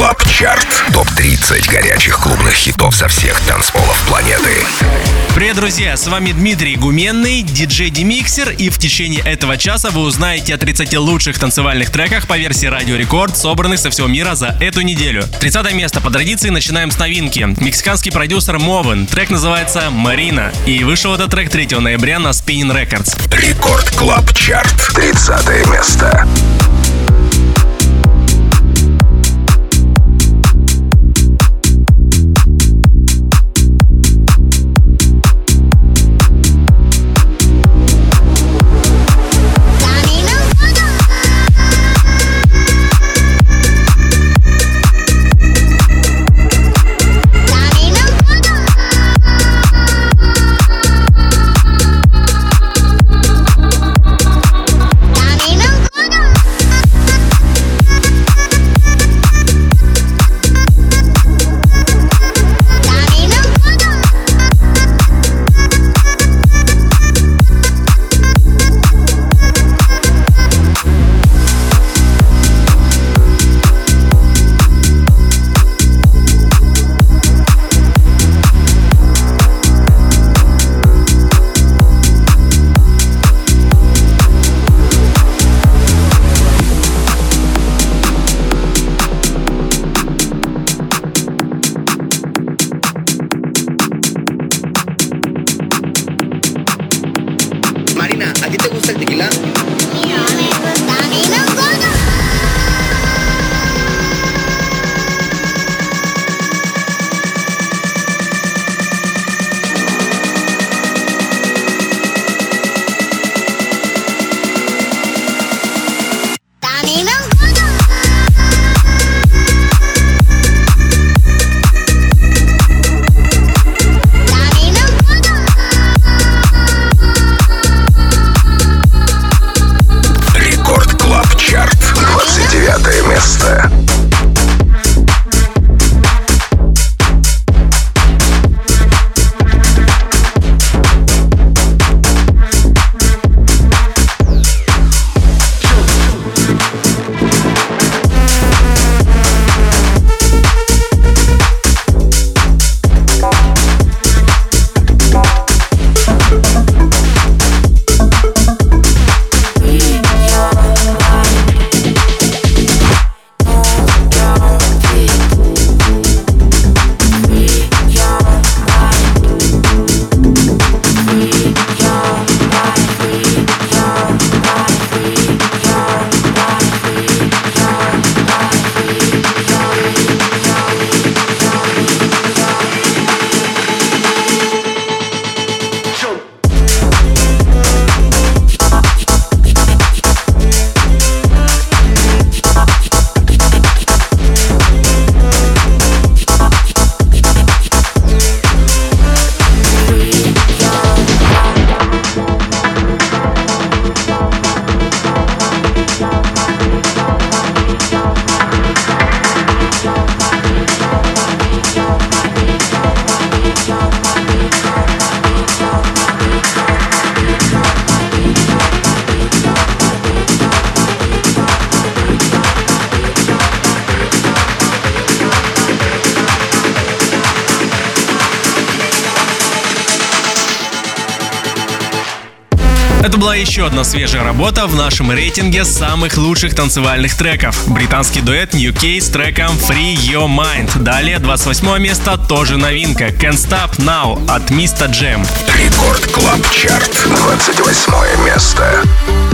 Club Chart. Топ-30 горячих клубных хитов со всех танцполов планеты. Привет, друзья! С вами Дмитрий Гуменный, диджей Demixer, и в течение этого часа вы узнаете о 30 лучших танцевальных треках по версии Радио Рекорд, собранных со всего мира за эту неделю. 30 место по традиции начинаем с новинки. Мексиканский продюсер Мовен. Трек называется «Марина». И вышел этот трек 3 ноября на Spinnin' Records. Record Club Chart. 30 место. tequila. Еще одна свежая работа в нашем рейтинге самых лучших танцевальных треков. Британский дуэт New K с треком Free Your Mind. Далее 28 место тоже новинка Can't Stop Now от Mr. Jam. Record Club Chart. 28 место.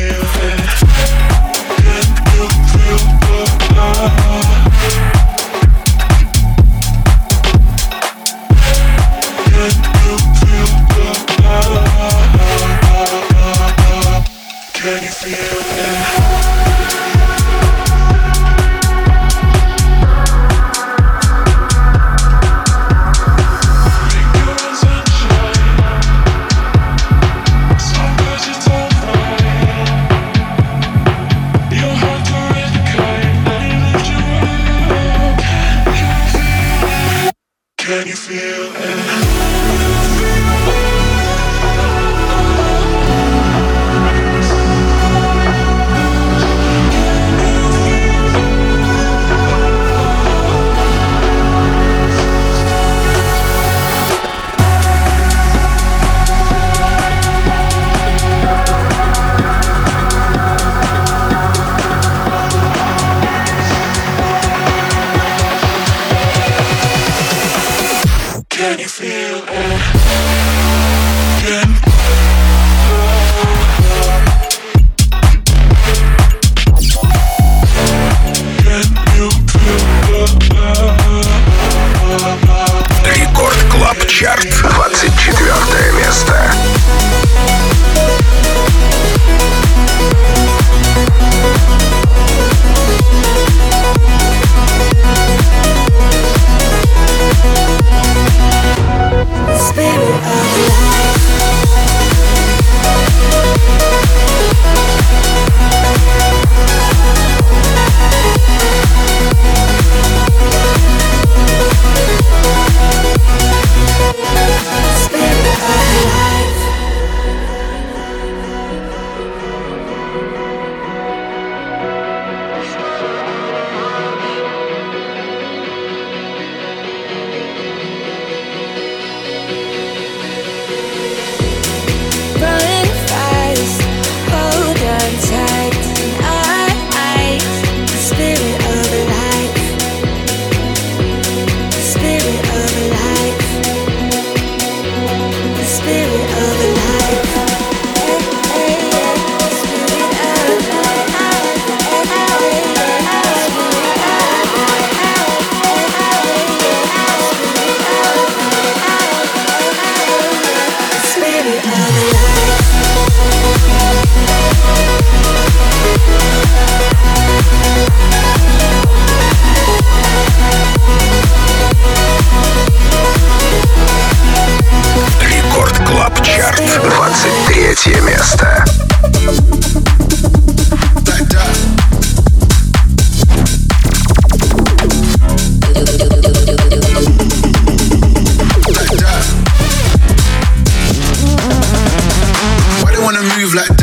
you. wanna move like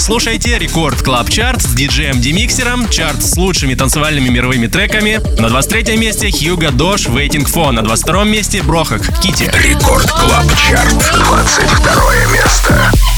вы слушаете Record Club Chart с диджеем Demixer ом, чарт с лучшими танцевальными мировыми треками. На 23 месте Hugo Doche Waiting For, на 22 месте Brohug Kitty. Record Club Chart, 22 место.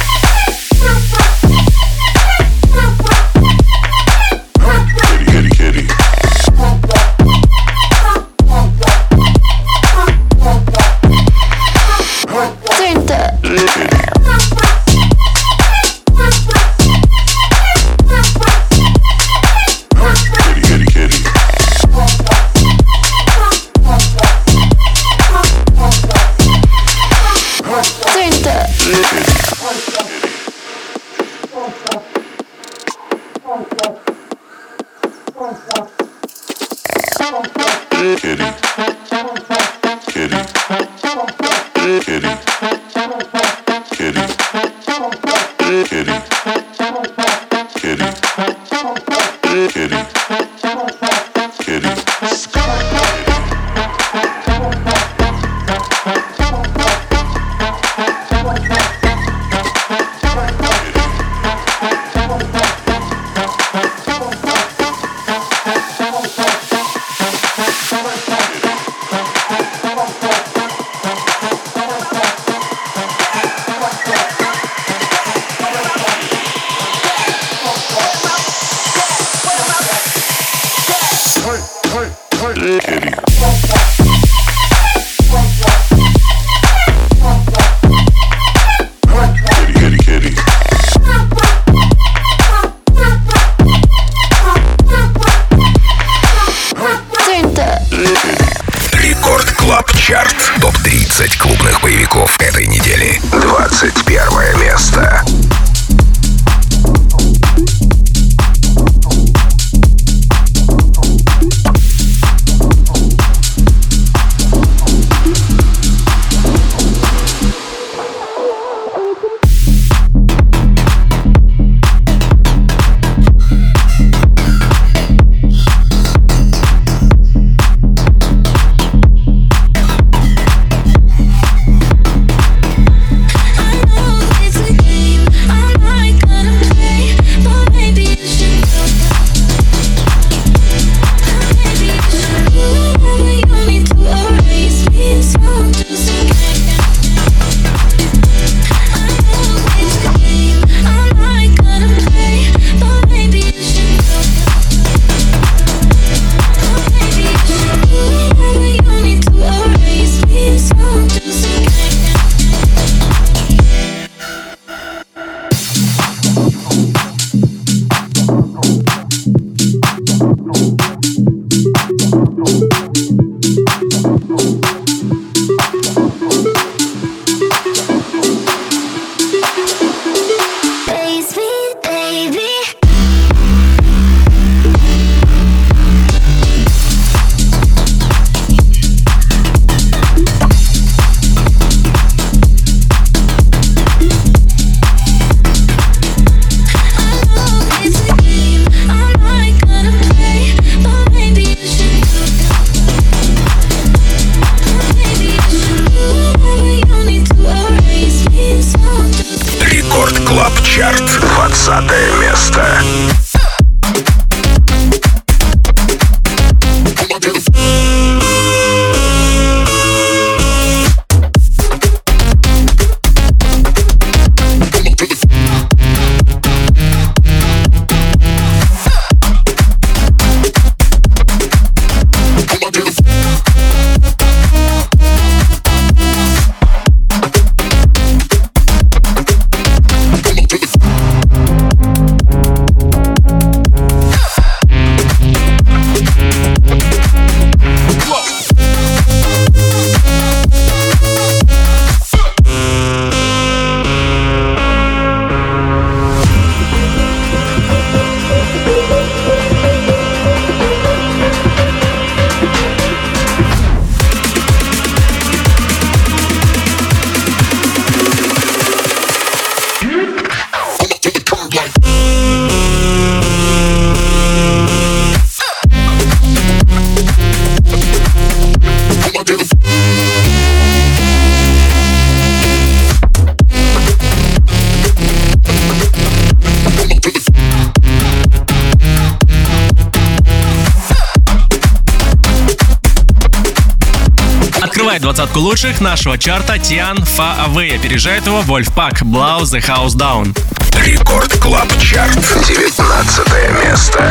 Лучших нашего чарта Тиан Far Away. Опережает его Wolfpack Blow the House Down. Record Club Chart. 19 место.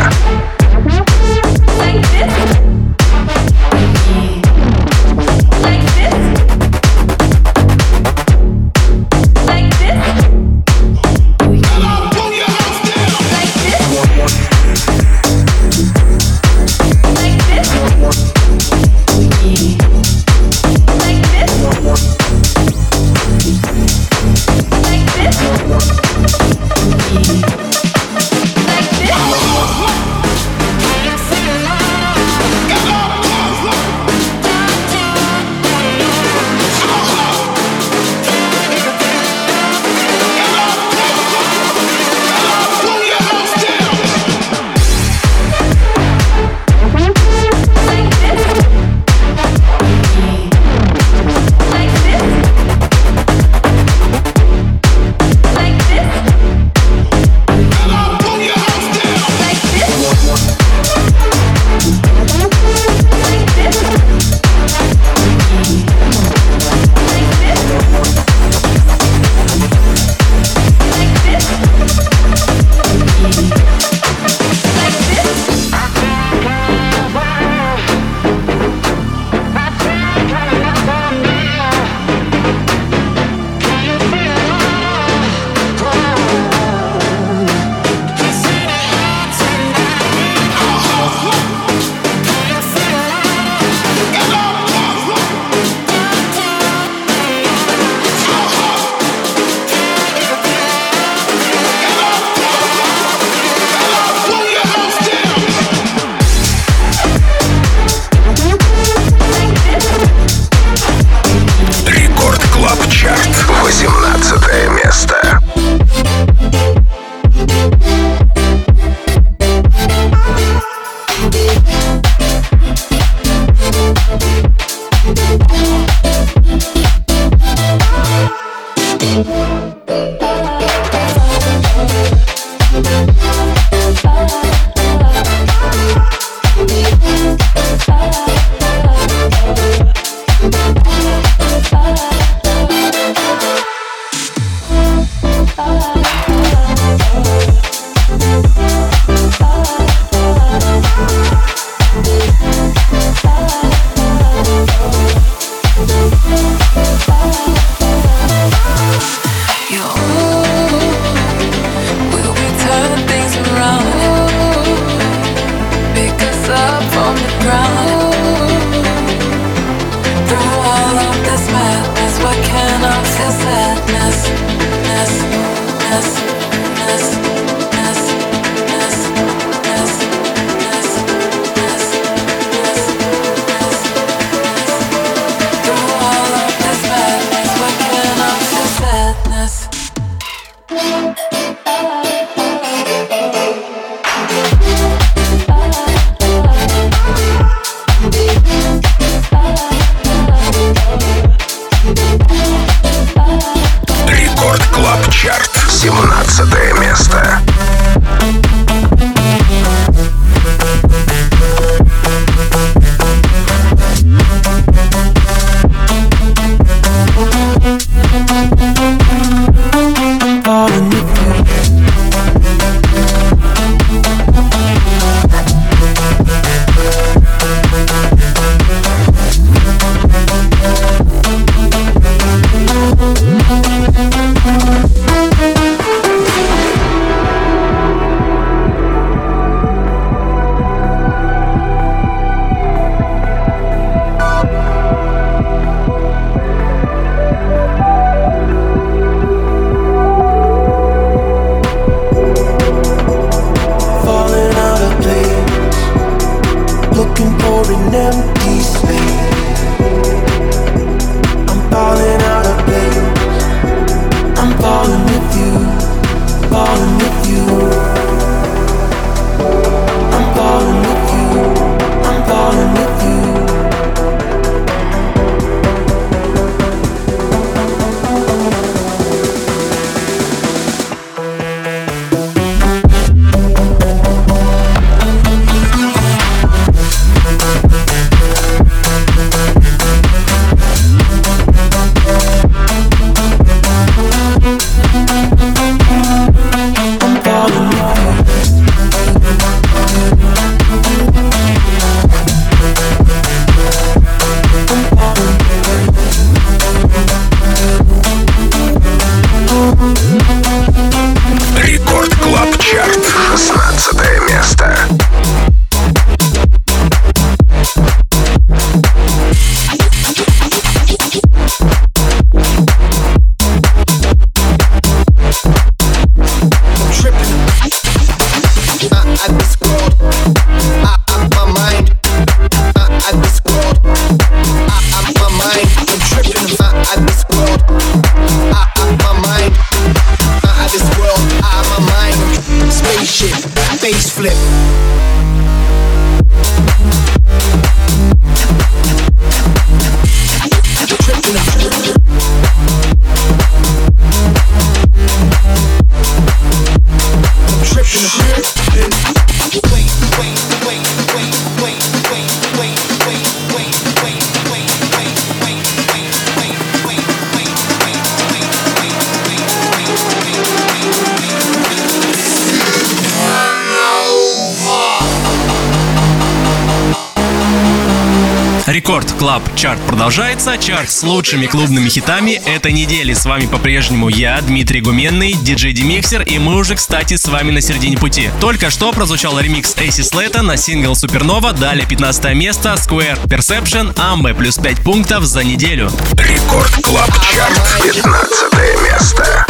Продолжается. Чарт с лучшими клубными хитами этой недели. С вами по-прежнему я, Дмитрий Гуменный, диджей Demixer, и мы уже, кстати, с вами на середине пути. Только что прозвучал ремикс AC Slater а на сингл Supernova, далее 15 место, Square Perception, Амбе плюс 5 пунктов за неделю. Record Club Chart, 15 место.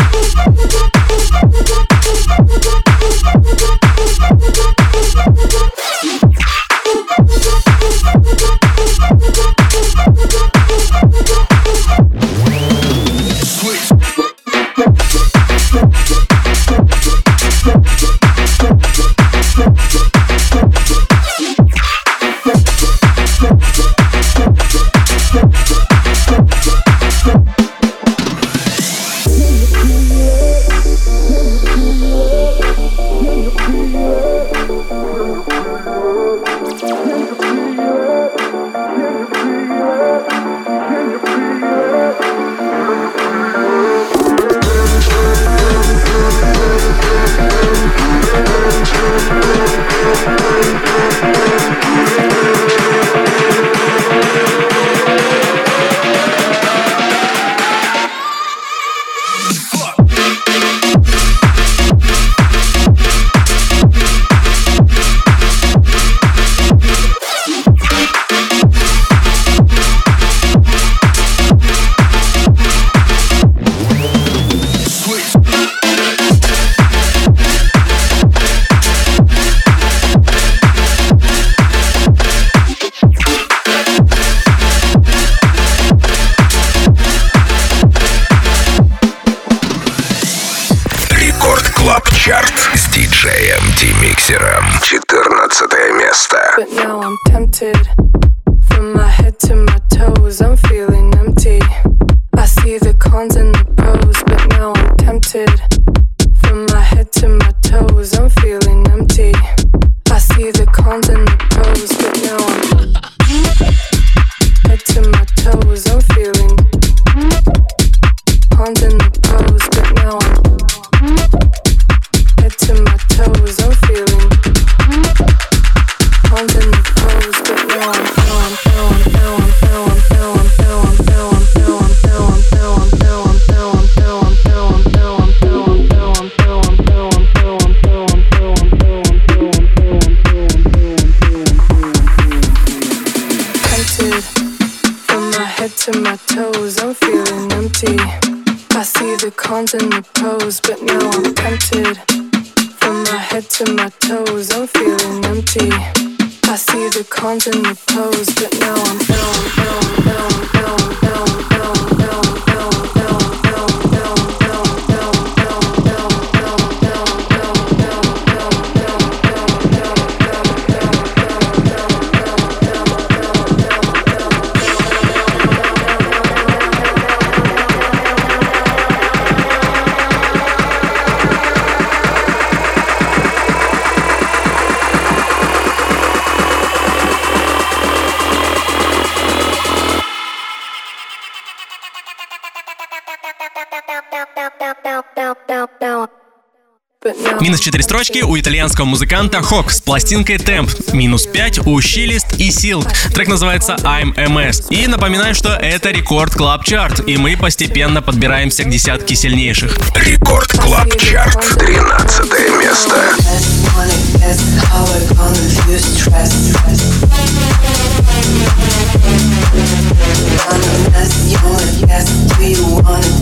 But now I'm tempted. Cons and the pros but now I'm tempted. From my head to my toes I'm feeling empty. I see the cons and the pros but now I'm now I'm Минус 4 строчки у итальянского музыканта Хок с пластинкой Темп. Минус 5 у Щилист и Силк. Трек называется I'm MS. И напоминаю, что это рекорд Клаб Чарт, и мы постепенно подбираемся к десятке сильнейших. Рекорд Клаб Чарт. 13 место. Wanna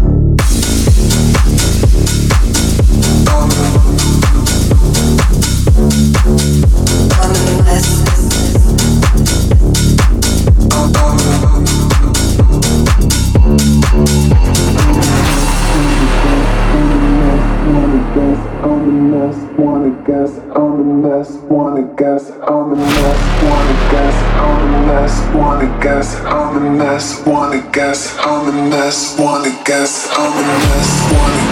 guess, I'm the mess. Wanna guess, I'm the mess. Wanna guess, I'm the mess. Wanna guess, I'm the mess. Wanna guess, I'm the mess. Wanna guess, I'm the mess. Wanna guess,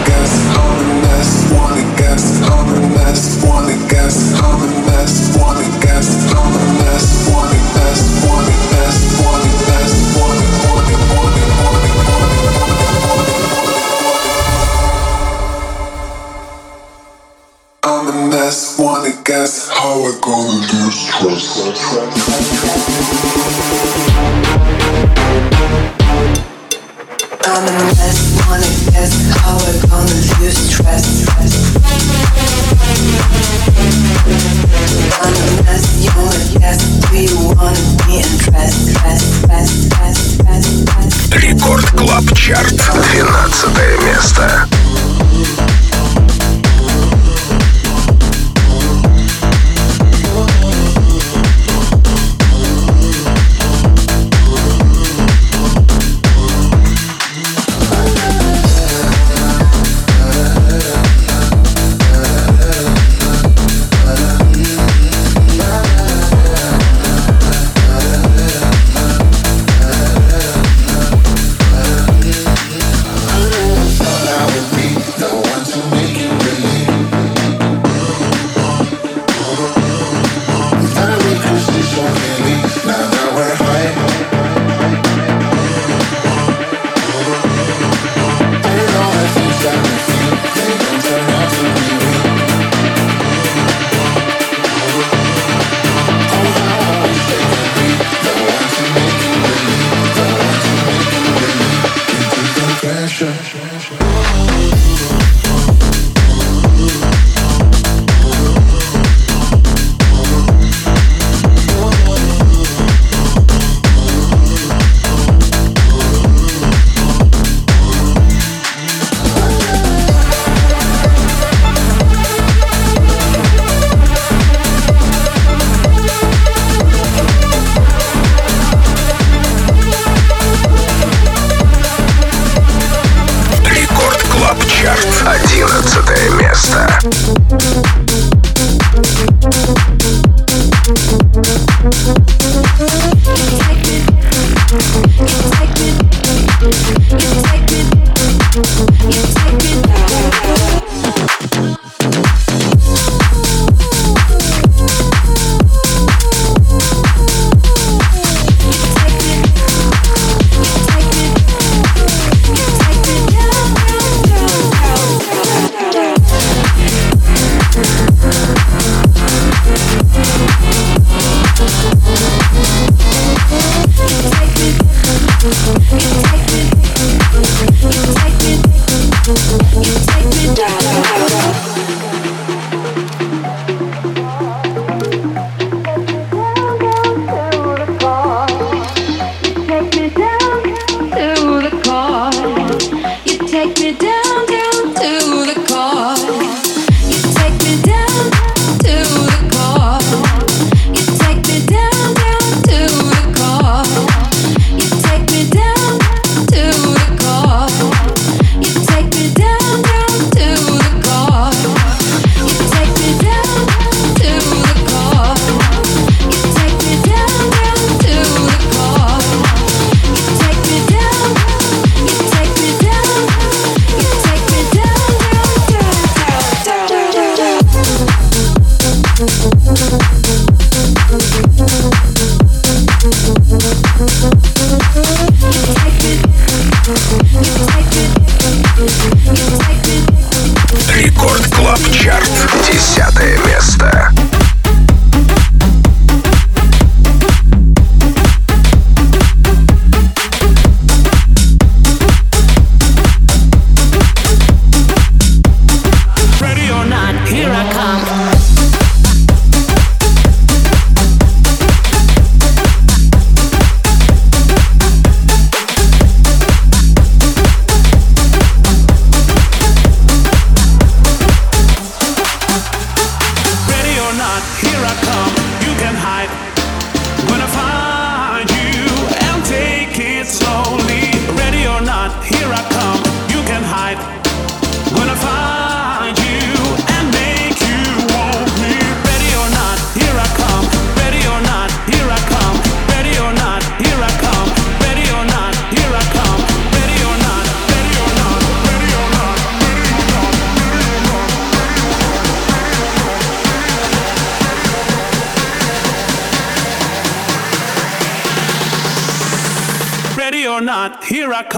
take me down, down to the core.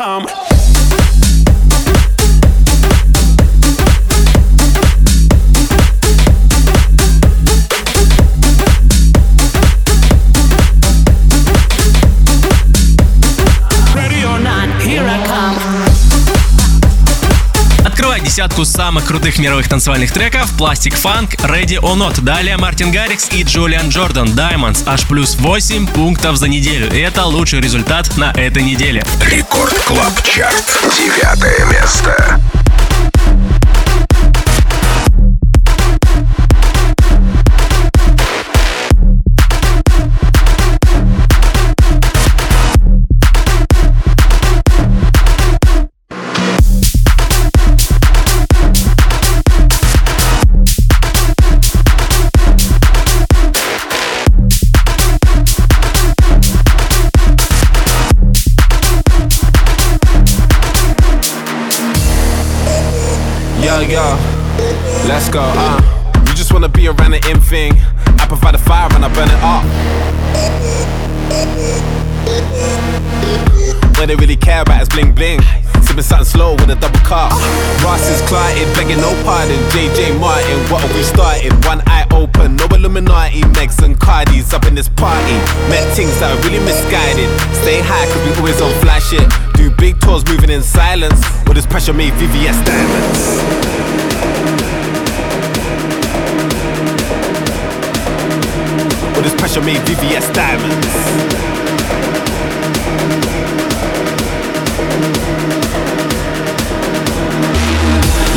come. Десятку самых крутых мировых танцевальных треков Plastic Funk, Ready or Not. Далее Мартин Гаррикс и Джулиан Джордан Diamonds. Аж плюс 8 пунктов за неделю. Это лучший результат на этой неделе. Рекорд Клаб Чарт. Девятое место. Yo, let's go, uh. You just wanna be around the in thing. I provide the fire and I burn it up. What they really care about is bling bling. Sipping something slow with a double cup. Ross is clotted, begging no pardon. JJ Martin, what have we started? One eye open, no Illuminati. Megs and Cardis up in this party. Met things that are really misguided. Stay high, cause we always on flash shit. Do big tours moving in silence. With this pressure made VVS diamonds. With this pressure made VVS diamonds.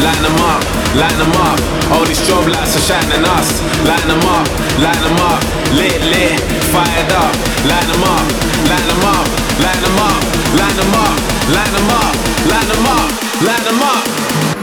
Line them up, line them up. All these strobe lights are shining us. Line them up, line them up. Lit, lit, fired up. Line them up, line them up, line them up, line them up, line them up, line them up, line them up.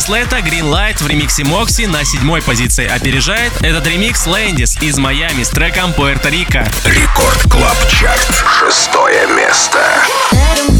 Slater Green Light в ремиксе Moksi на седьмой позиции опережает этот ремикс Landis из Майами с треком Пуэрто-Рико. Record Club Chart. Шестое место. Feeling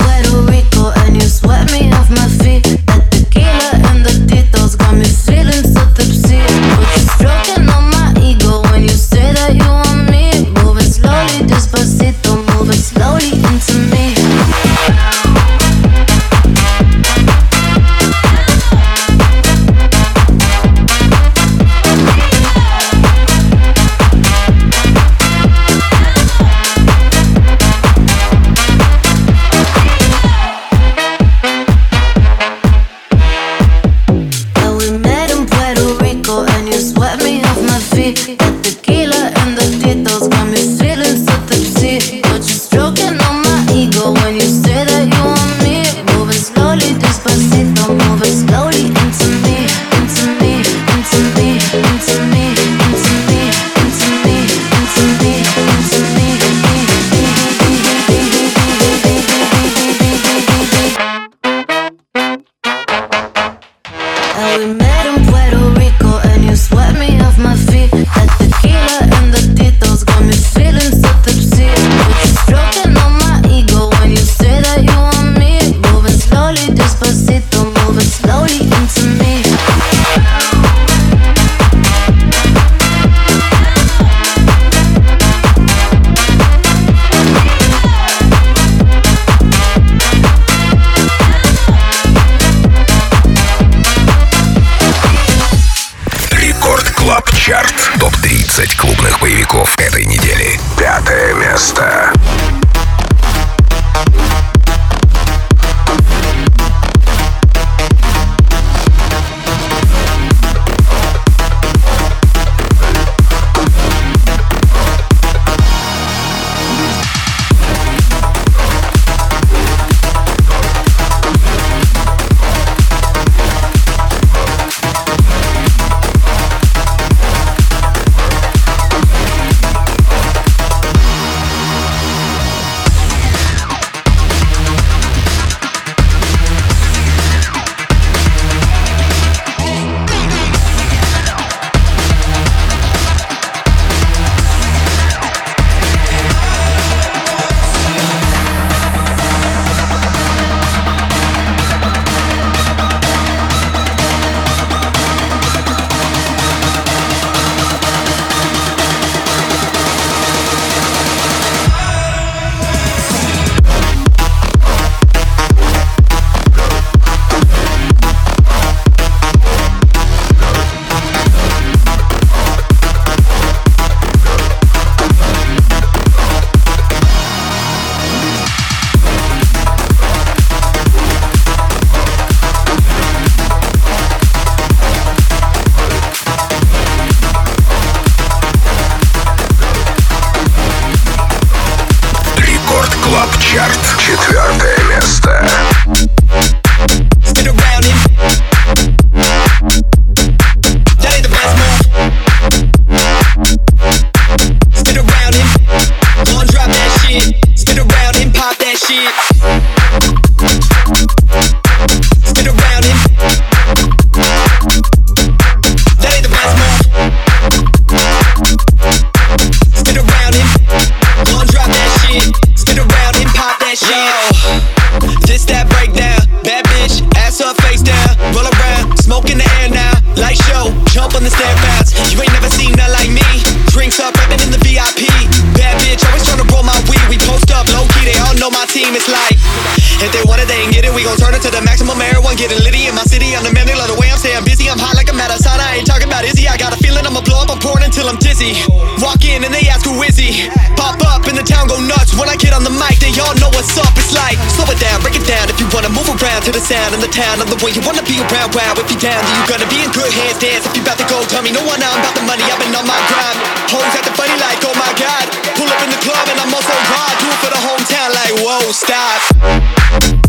they ain't get it. We gon' turn it to the maximum marijuana. getting litty in my city. I'm the man, they love the way I'm staying busy. I'm hot like I'm out. I ain't talking about Izzy. I got a feeling I'ma blow up. I'm pouring until I'm dizzy. Walk in and they ask who is he. Pop up and the town go nuts. When I get on the mic, they all know what's up. It's like slow it down, break it down. If you wanna move around to the sound of the town and the way you wanna be around. Wow, if you down, then you gonna be in good hands. Dance if you bout to go, tell me. No one, I'm about the money. I've been on my grind. Hoes at the funny like, oh my god. Pull up in the club and I'm also raw. Do it for the hometown like, whoa, stop.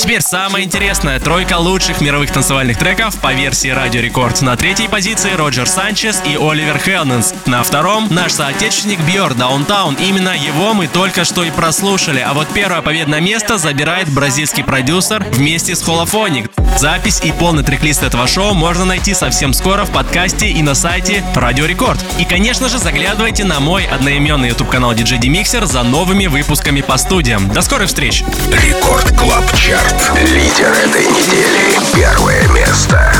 теперь самое интересное. Тройка лучших мировых танцевальных треков по версии Радио Рекорд. На третьей позиции Роджер Санчес и Оливер Хелденс. На втором наш соотечественник Бьор Downtown. Именно его мы только что и прослушали. А вот первое победное место забирает бразильский продюсер вместе с Холофоник. Запись и полный трек-лист этого шоу можно найти совсем скоро в подкасте и на сайте Радио Рекорд. И, конечно же, заглядывайте на мой одноименный YouTube канал DJ Demixer за новыми выпусками по студиям. До скорых встреч! Record Club Chart. Лидер этой недели. Первое место.